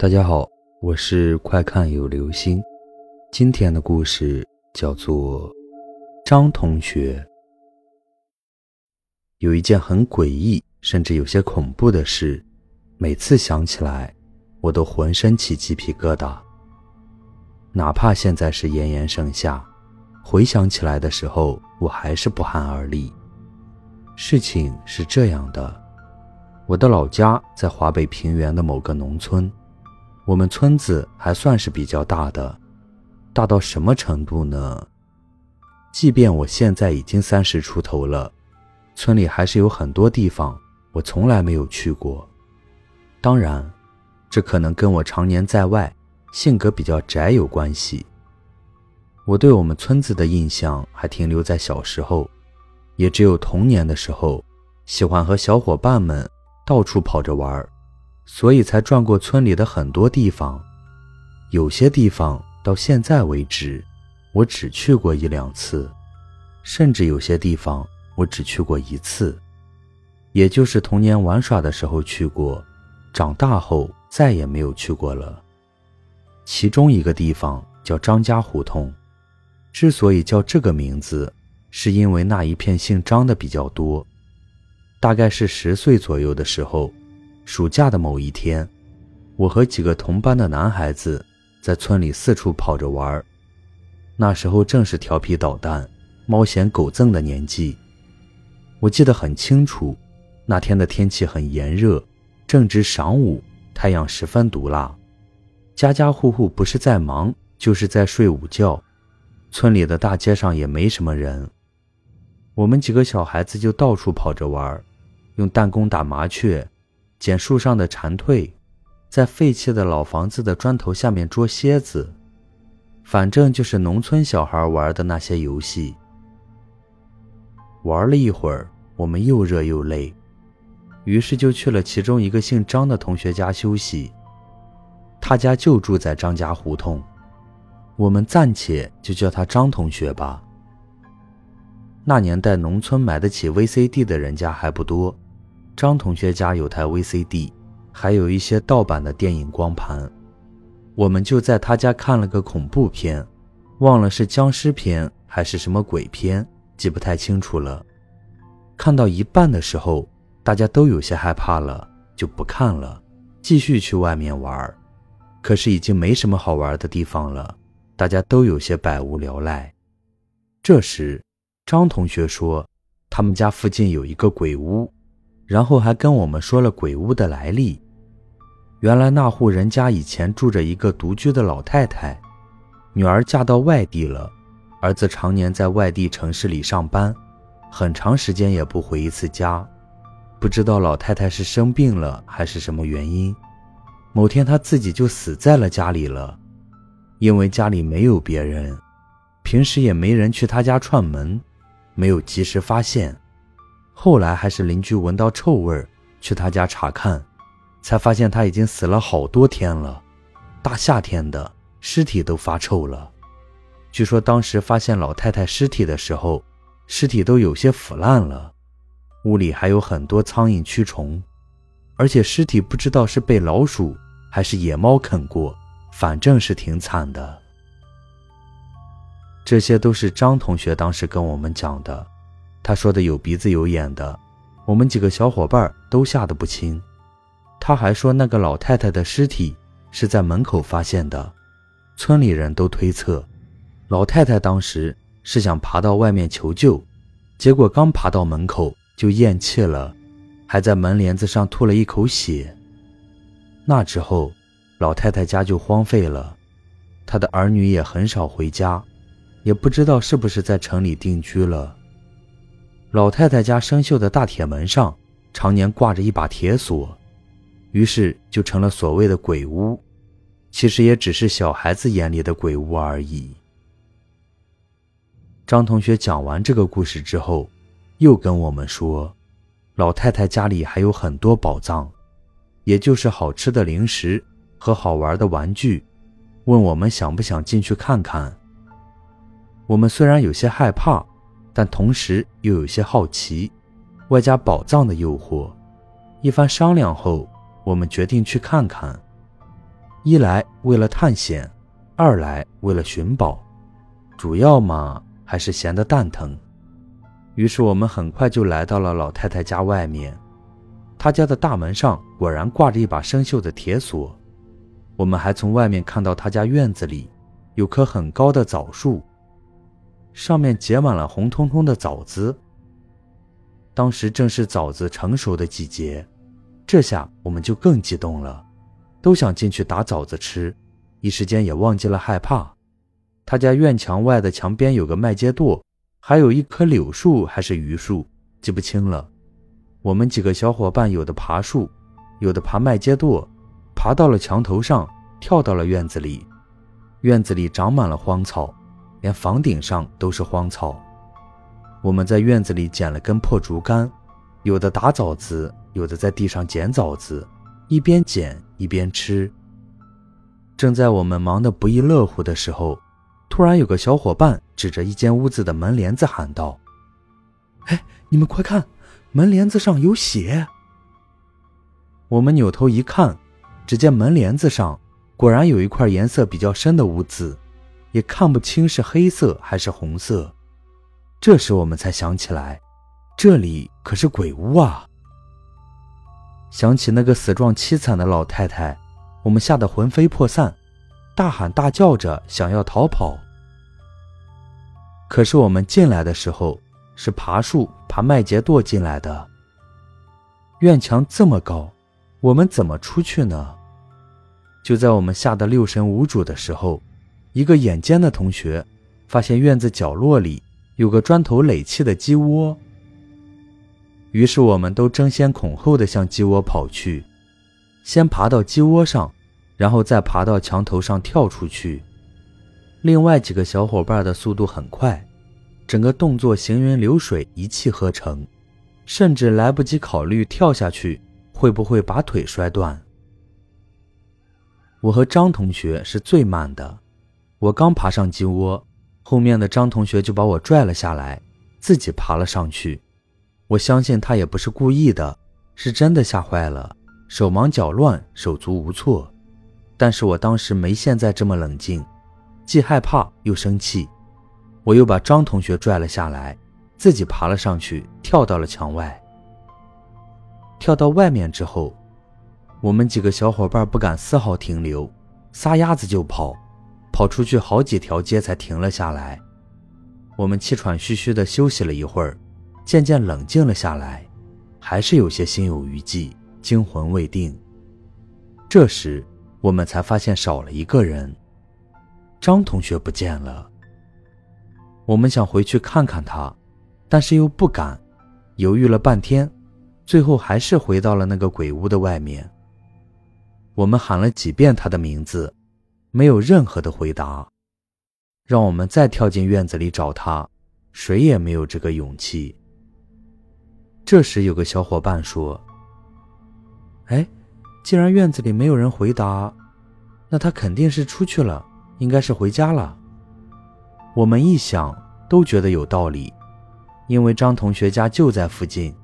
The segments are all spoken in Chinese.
大家好，我是快看有流星。今天的故事叫做张同学。有一件很诡异，甚至有些恐怖的事，每次想起来，我都浑身起鸡皮疙瘩。哪怕现在是炎炎盛夏，回想起来的时候，我还是不寒而栗。事情是这样的，我的老家在华北平原的某个农村。我们村子还算是比较大的，大到什么程度呢？即便我现在已经三十出头了，村里还是有很多地方我从来没有去过。当然，这可能跟我常年在外，性格比较宅有关系。我对我们村子的印象还停留在小时候，也只有童年的时候，喜欢和小伙伴们到处跑着玩儿。所以才转过村里的很多地方，有些地方到现在为止，我只去过一两次，甚至有些地方我只去过一次，也就是童年玩耍的时候去过，长大后再也没有去过了。其中一个地方叫张家胡同，之所以叫这个名字，是因为那一片姓张的比较多。大概是十岁左右的时候。暑假的某一天，我和几个同班的男孩子在村里四处跑着玩儿那时候正是调皮捣蛋、猫嫌狗憎的年纪。我记得很清楚，那天的天气很炎热，正值晌午，太阳十分毒辣。家家户户不是在忙，就是在睡午觉。村里的大街上也没什么人。我们几个小孩子就到处跑着玩儿用弹弓打麻雀。捡树上的蝉蜕，在废弃的老房子的砖头下面捉蝎子，反正就是农村小孩玩的那些游戏。玩了一会儿，我们又热又累，于是就去了其中一个姓张的同学家休息。他家就住在张家胡同，我们暂且就叫他张同学吧。那年代，农村买得起 VCD 的人家还不多。张同学家有台 VCD，还有一些盗版的电影光盘，我们就在他家看了个恐怖片，忘了是僵尸片还是什么鬼片，记不太清楚了。看到一半的时候，大家都有些害怕了，就不看了，继续去外面玩。可是已经没什么好玩的地方了，大家都有些百无聊赖。这时，张同学说，他们家附近有一个鬼屋。然后还跟我们说了鬼屋的来历。原来那户人家以前住着一个独居的老太太，女儿嫁到外地了，儿子常年在外地城市里上班，很长时间也不回一次家。不知道老太太是生病了还是什么原因，某天她自己就死在了家里了。因为家里没有别人，平时也没人去她家串门，没有及时发现。后来还是邻居闻到臭味儿去他家查看，才发现他已经死了好多天了。大夏天的，尸体都发臭了。据说当时发现老太太尸体的时候，尸体都有些腐烂了，屋里还有很多苍蝇蛆虫，而且尸体不知道是被老鼠还是野猫啃过，反正是挺惨的。这些都是张同学当时跟我们讲的。他说的有鼻子有眼的，我们几个小伙伴都吓得不轻。他还说那个老太太的尸体是在门口发现的，村里人都推测，老太太当时是想爬到外面求救，结果刚爬到门口就咽气了，还在门帘子上吐了一口血。那之后，老太太家就荒废了，她的儿女也很少回家，也不知道是不是在城里定居了。老太太家生锈的大铁门上常年挂着一把铁锁，于是就成了所谓的鬼屋。其实也只是小孩子眼里的鬼屋而已。张同学讲完这个故事之后，又跟我们说，老太太家里还有很多宝藏，也就是好吃的零食和好玩的玩具，问我们想不想进去看看。我们虽然有些害怕。但同时又有些好奇，外加宝藏的诱惑，一番商量后，我们决定去看看。一来为了探险，二来为了寻宝，主要嘛还是闲得蛋疼。于是我们很快就来到了老太太家外面，她家的大门上果然挂着一把生锈的铁锁。我们还从外面看到她家院子里有棵很高的枣树，上面结满了红彤彤的枣子。当时正是枣子成熟的季节，这下我们就更激动了。都想进去打枣子吃，一时间也忘记了害怕。他家院墙外的墙边有个麦秸垛，还有一棵柳树还是榆树，记不清了。我们几个小伙伴有的爬树，有的爬麦秸垛，爬到了墙头上，跳到了院子里。院子里长满了荒草，连房顶上都是荒草。我们在院子里捡了根破竹竿，有的打枣子，有的在地上捡枣子。一边捡一边吃。正在我们忙得不亦乐乎的时候，突然有个小伙伴指着一间屋子的门帘子喊道：“哎，你们快看，门帘子上有血！”我们扭头一看，只见门帘子上果然有一块颜色比较深的污渍，也看不清是黑色还是红色。这时我们才想起来，这里可是鬼屋啊！想起那个死状凄惨的老太太，我们吓得魂飞魄散，大喊大叫着想要逃跑。可是我们进来的时候是爬树、爬麦秸垛进来的，院墙这么高，我们怎么出去呢？就在我们吓得六神无主的时候，一个眼尖的同学发现院子角落里有个砖头垒砌的鸡窝。于是我们都争先恐后的向鸡窝跑去，先爬到鸡窝上，然后再爬到墙头上跳出去。另外几个小伙伴的速度很快，整个动作行云流水，一气呵成，甚至来不及考虑跳下去会不会把腿摔断。我和张同学是最慢的，我刚爬上鸡窝，后面的张同学就把我拽了下来，自己爬了上去。我相信他也不是故意的，是真的吓坏了，手忙脚乱，手足无措。但是我当时没现在这么冷静，既害怕又生气。我又把张同学拽了下来，自己爬了上去，跳到了墙外。跳到外面之后，我们几个小伙伴不敢丝毫停留，撒丫子就跑，跑出去好几条街才停了下来。我们气喘吁吁地休息了一会儿。渐渐冷静了下来，还是有些心有余悸，惊魂未定。这时，我们才发现少了一个人，张同学不见了。我们想回去看看他，但是又不敢，犹豫了半天，最后还是回到了那个鬼屋的外面。我们喊了几遍他的名字，没有任何的回答，让我们再跳进院子里找他，谁也没有这个勇气。这时，有个小伙伴说：“哎，既然院子里没有人回答，那他肯定是出去了，应该是回家了。”我们一想，都觉得有道理，因为张同学家就在附近，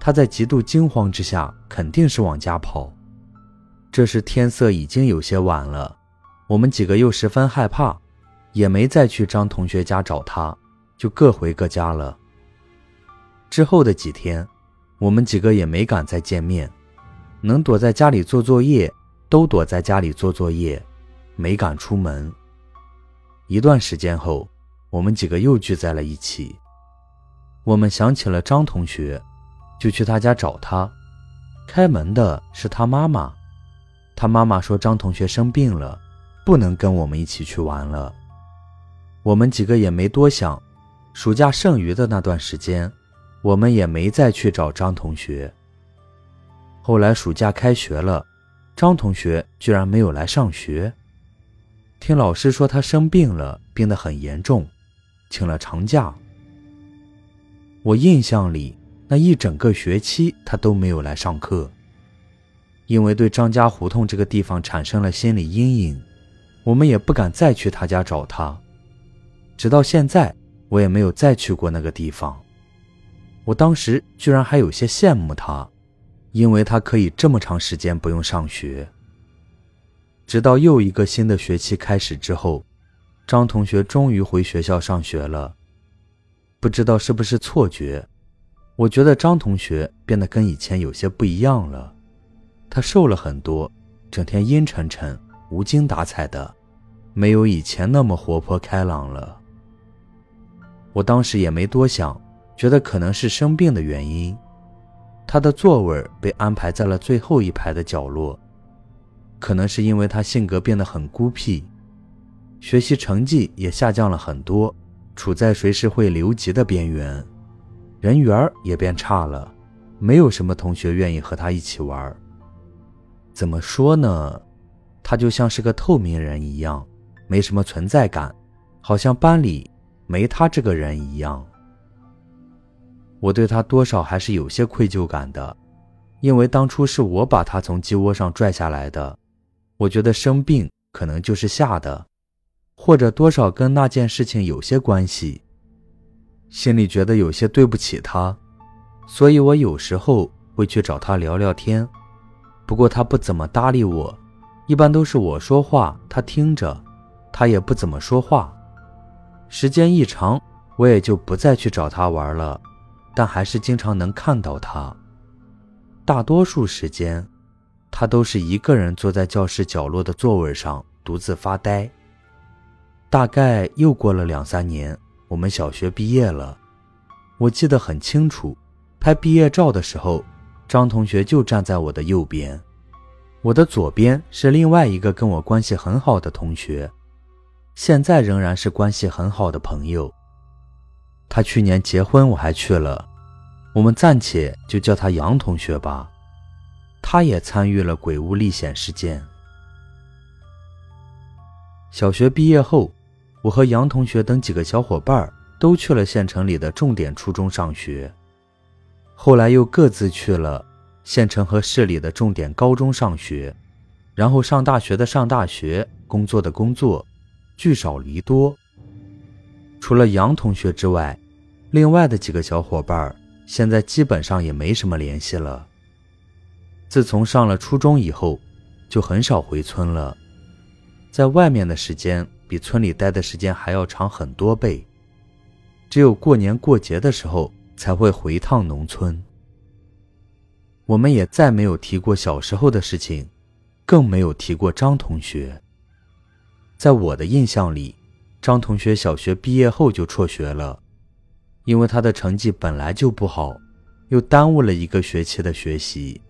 他在极度惊慌之下，肯定是往家跑。这时天色已经有些晚了，我们几个又十分害怕，也没再去张同学家找他，就各回各家了。之后的几天，我们几个也没敢再见面，能躲在家里做作业都躲在家里做作业，没敢出门。一段时间后，我们几个又聚在了一起。我们想起了张同学，就去他家找他。开门的是他妈妈，他妈妈说张同学生病了，不能跟我们一起去玩了。我们几个也没多想，暑假剩余的那段时间。我们也没再去找张同学。后来暑假开学了，张同学居然没有来上学。听老师说他生病了，病得很严重，请了长假。我印象里那一整个学期他都没有来上课，因为对张家胡同这个地方产生了心理阴影，我们也不敢再去他家找他。直到现在，我也没有再去过那个地方。我当时居然还有些羡慕他，因为他可以这么长时间不用上学。直到又一个新的学期开始之后，张同学终于回学校上学了。不知道是不是错觉，我觉得张同学变得跟以前有些不一样了。他瘦了很多，整天阴沉沉、无精打采的，没有以前那么活泼开朗了。我当时也没多想，觉得可能是生病的原因。他的座位被安排在了最后一排的角落，可能是因为他性格变得很孤僻，学习成绩也下降了很多，处在随时会留级的边缘，人缘也变差了，没有什么同学愿意和他一起玩。怎么说呢？他就像是个透明人一样，没什么存在感，好像班里没他这个人一样。我对他多少还是有些愧疚感的，因为当初是我把他从鸡窝上拽下来的。我觉得生病可能就是吓的，或者多少跟那件事情有些关系，心里觉得有些对不起他，所以我有时候会去找他聊聊天。不过他不怎么搭理我，一般都是我说话他听着，他也不怎么说话。时间一长，我也就不再去找他玩了。但还是经常能看到他。大多数时间，他都是一个人坐在教室角落的座位上独自发呆。大概又过了两三年，我们小学毕业了。我记得很清楚，拍毕业照的时候，张同学就站在我的右边，我的左边是另外一个跟我关系很好的同学，现在仍然是关系很好的朋友。他去年结婚，我还去了。我们暂且就叫他杨同学吧。他也参与了鬼屋历险事件。小学毕业后，我和杨同学等几个小伙伴都去了县城里的重点初中上学，后来又各自去了县城和市里的重点高中上学，然后上大学的上大学，工作的工作，聚少离多。除了杨同学之外，另外的几个小伙伴现在基本上也没什么联系了。自从上了初中以后，就很少回村了，在外面的时间比村里待的时间还要长很多倍，只有过年过节的时候才会回趟农村。我们也再没有提过小时候的事情，更没有提过张同学。在我的印象里。张同学小学毕业后就辍学了，因为他的成绩本来就不好，又耽误了一个学期的学习。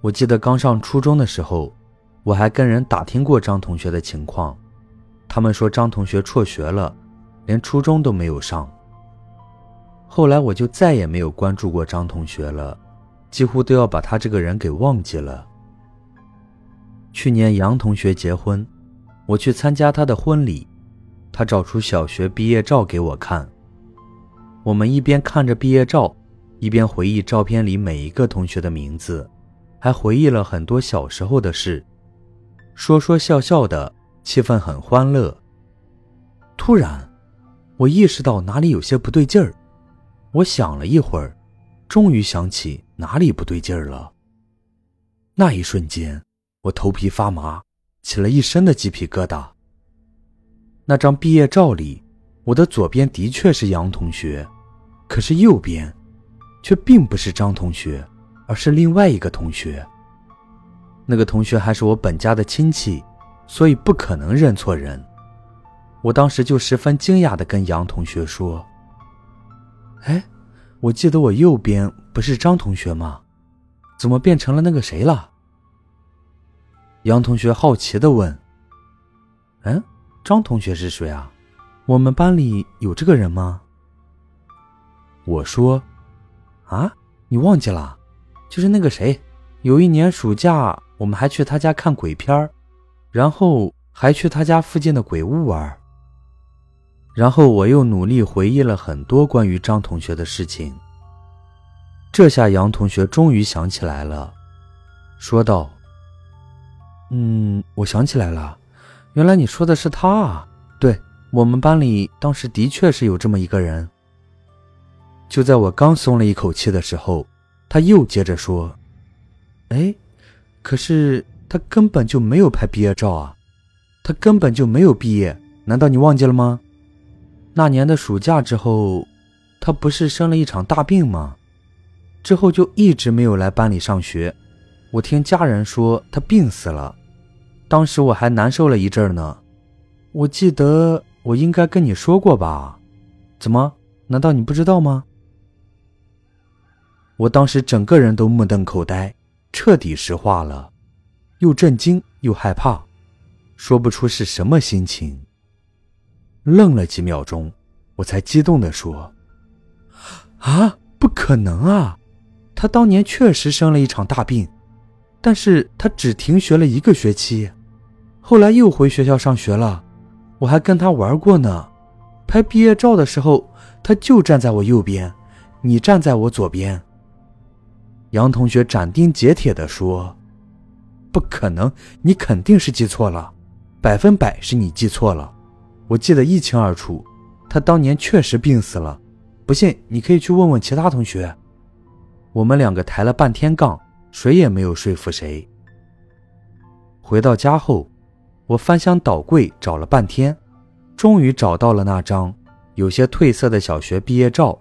我记得刚上初中的时候，我还跟人打听过张同学的情况，他们说张同学辍学了，连初中都没有上。后来我就再也没有关注过张同学了，几乎都要把他这个人给忘记了。去年杨同学结婚。我去参加他的婚礼，他找出小学毕业照给我看。我们一边看着毕业照，一边回忆照片里每一个同学的名字，还回忆了很多小时候的事，说说笑笑的，气氛很欢乐。突然，我意识到哪里有些不对劲儿。我想了一会儿，终于想起哪里不对劲儿了。那一瞬间，我头皮发麻。起了一身的鸡皮疙瘩。那张毕业照里，我的左边的确是杨同学，可是右边，却并不是张同学，而是另外一个同学。那个同学还是我本家的亲戚，所以不可能认错人。我当时就十分惊讶地跟杨同学说：“哎，我记得我右边不是张同学吗？怎么变成了那个谁了？”杨同学好奇的问：“嗯，张同学是谁啊？我们班里有这个人吗？”我说：“啊，你忘记了？就是那个谁，有一年暑假，我们还去他家看鬼片然后还去他家附近的鬼屋玩。然后我又努力回忆了很多关于张同学的事情。这下杨同学终于想起来了，说道。”嗯，我想起来了，原来你说的是他啊！对我们班里当时的确是有这么一个人。就在我刚松了一口气的时候，他又接着说：“哎，可是他根本就没有拍毕业照啊，他根本就没有毕业，难道你忘记了吗？那年的暑假之后，他不是生了一场大病吗？之后就一直没有来班里上学。我听家人说他病死了，当时我还难受了一阵呢。我记得我应该跟你说过吧？怎么？难道你不知道吗？我当时整个人都目瞪口呆，彻底石化了，又震惊又害怕，说不出是什么心情。愣了几秒钟，我才激动地说：“啊，不可能啊！他当年确实生了一场大病，但是他只停学了一个学期，后来又回学校上学了。我还跟他玩过呢。拍毕业照的时候，他就站在我右边，你站在我左边。”杨同学斩钉截铁地说：“不可能，你肯定是记错了，百分百是你记错了。”我记得一清二楚，他当年确实病死了。不信，你可以去问问其他同学。我们两个抬了半天杠，谁也没有说服谁。回到家后，我翻箱倒柜找了半天，终于找到了那张有些褪色的小学毕业照。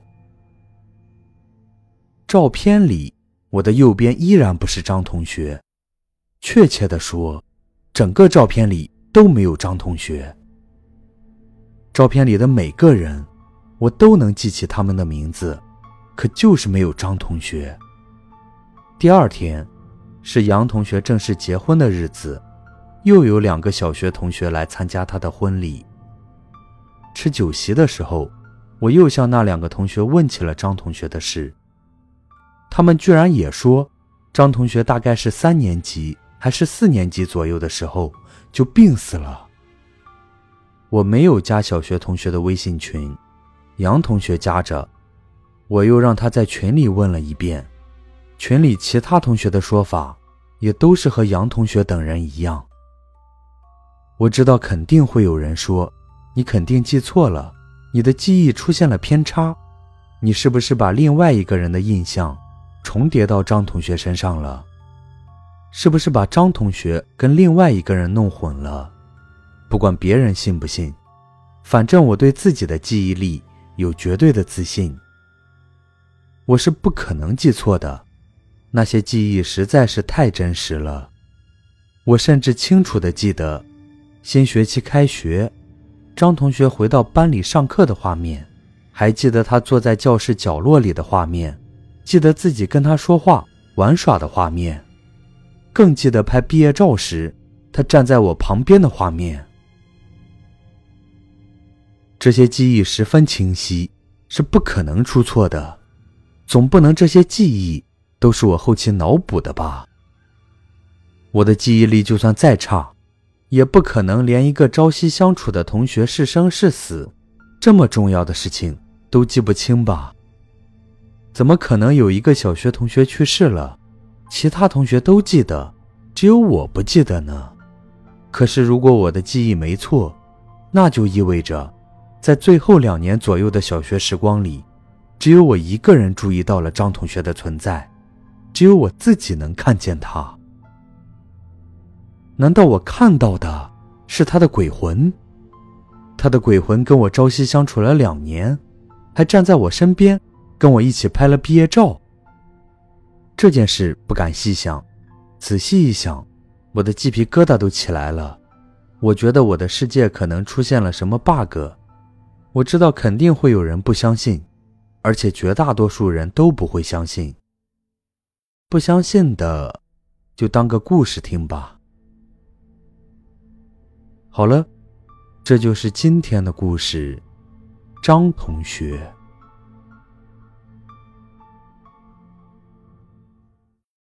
照片里，我的右边依然不是张同学，确切的说，整个照片里都没有张同学。照片里的每个人，我都能记起他们的名字，可就是没有张同学。第二天，是杨同学正式结婚的日子，又有两个小学同学来参加他的婚礼。吃酒席的时候，我又向那两个同学问起了张同学的事，他们居然也说，张同学大概是三年级还是四年级左右的时候就病死了。我没有加小学同学的微信群，杨同学加着，我又让他在群里问了一遍，群里其他同学的说法也都是和杨同学等人一样。我知道肯定会有人说，你肯定记错了，你的记忆出现了偏差，你是不是把另外一个人的印象重叠到张同学身上了？是不是把张同学跟另外一个人弄混了？不管别人信不信，反正我对自己的记忆力有绝对的自信。我是不可能记错的，那些记忆实在是太真实了。我甚至清楚的记得，新学期开学，张同学回到班里上课的画面，还记得他坐在教室角落里的画面，记得自己跟他说话玩耍的画面，更记得拍毕业照时他站在我旁边的画面。这些记忆十分清晰，是不可能出错的。总不能这些记忆都是我后期脑补的吧？我的记忆力就算再差，也不可能连一个朝夕相处的同学是生是死这么重要的事情都记不清吧？怎么可能有一个小学同学去世了，其他同学都记得，只有我不记得呢？可是如果我的记忆没错，那就意味着……在最后两年左右的小学时光里，只有我一个人注意到了张同学的存在，只有我自己能看见他。难道我看到的是他的鬼魂？他的鬼魂跟我朝夕相处了两年，还站在我身边，跟我一起拍了毕业照。这件事不敢细想，仔细一想，我的鸡皮疙瘩都起来了。我觉得我的世界可能出现了什么 bug。我知道肯定会有人不相信，而且绝大多数人都不会相信。不相信的，就当个故事听吧。好了，这就是今天的故事，张同学。